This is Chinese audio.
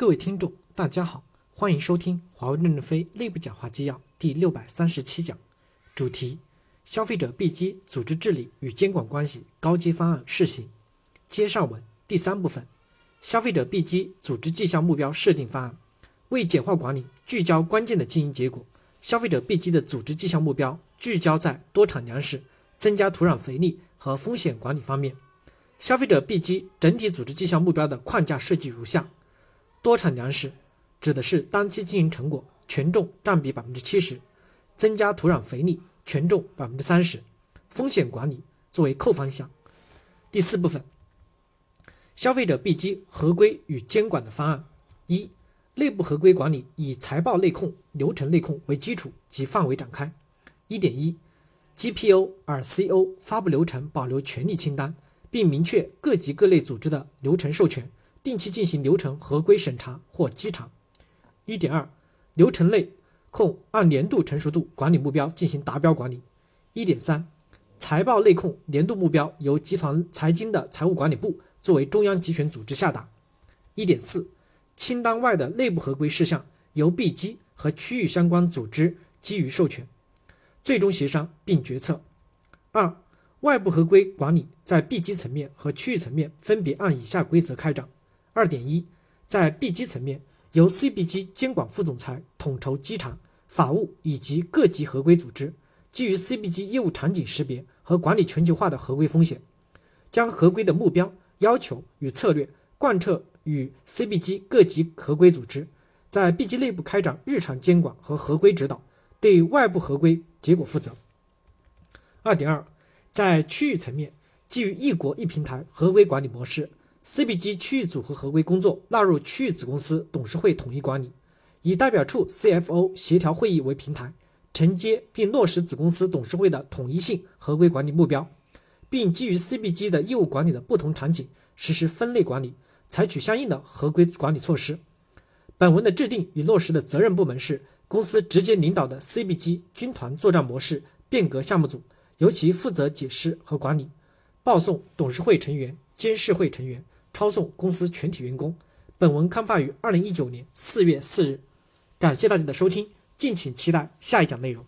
各位听众，大家好，欢迎收听华为任正非内部讲话纪要第六百三十七讲，主题：消费者 B 机组织治理与监管关系高阶方案试行。接上文第三部分，消费者 B 机组织绩效目标设定方案。为简化管理，聚焦关键的经营结果，消费者 B 机的组织绩效目标聚焦在多产粮食、增加土壤肥力和风险管理方面。消费者 B 机整体组织绩效目标的框架设计如下：多产粮食指的是当期经营成果权重占比百分之七十，增加土壤肥力权重百分之三十，风险管理作为扣方向。第四部分，消费者 B 机合规与监管的方案一，内部合规管理以财报内控、流程内控为基础及范围展开。一点一，GPO、RCO 发布流程保留权利清单。并明确各级各类组织的流程授权，定期进行流程合规审查或稽查。一点二，流程内控按年度成熟度管理目标进行达标管理。一点三，财报内控年度目标由集团财经的财务管理部作为中央集权组织下达。一点四，清单外的内部合规事项由 B 机和区域相关组织基于授权，最终协商并决策。二。外部合规管理在 B 机层面和区域层面分别按以下规则开展：二点一，在 B 机层面，由 CB 机监管副总裁统筹机场法务以及各级合规组织，基于 CB 机业务场景识别和管理全球化的合规风险，将合规的目标要求与策略贯彻与 CB 机各级合规组织，在 B 机内部开展日常监管和合规指导，对外部合规结果负责。二点二。在区域层面，基于一国一平台合规管理模式，CBG 区域组合合规工作纳入区域子公司董事会统一管理，以代表处 CFO 协调会议为平台，承接并落实子公司董事会的统一性合规管理目标，并基于 CBG 的业务管理的不同场景实施分类管理，采取相应的合规管理措施。本文的制定与落实的责任部门是公司直接领导的 CBG 军团作战模式变革项目组。由其负责解释和管理，报送董事会成员、监事会成员，抄送公司全体员工。本文刊发于二零一九年四月四日。感谢大家的收听，敬请期待下一讲内容。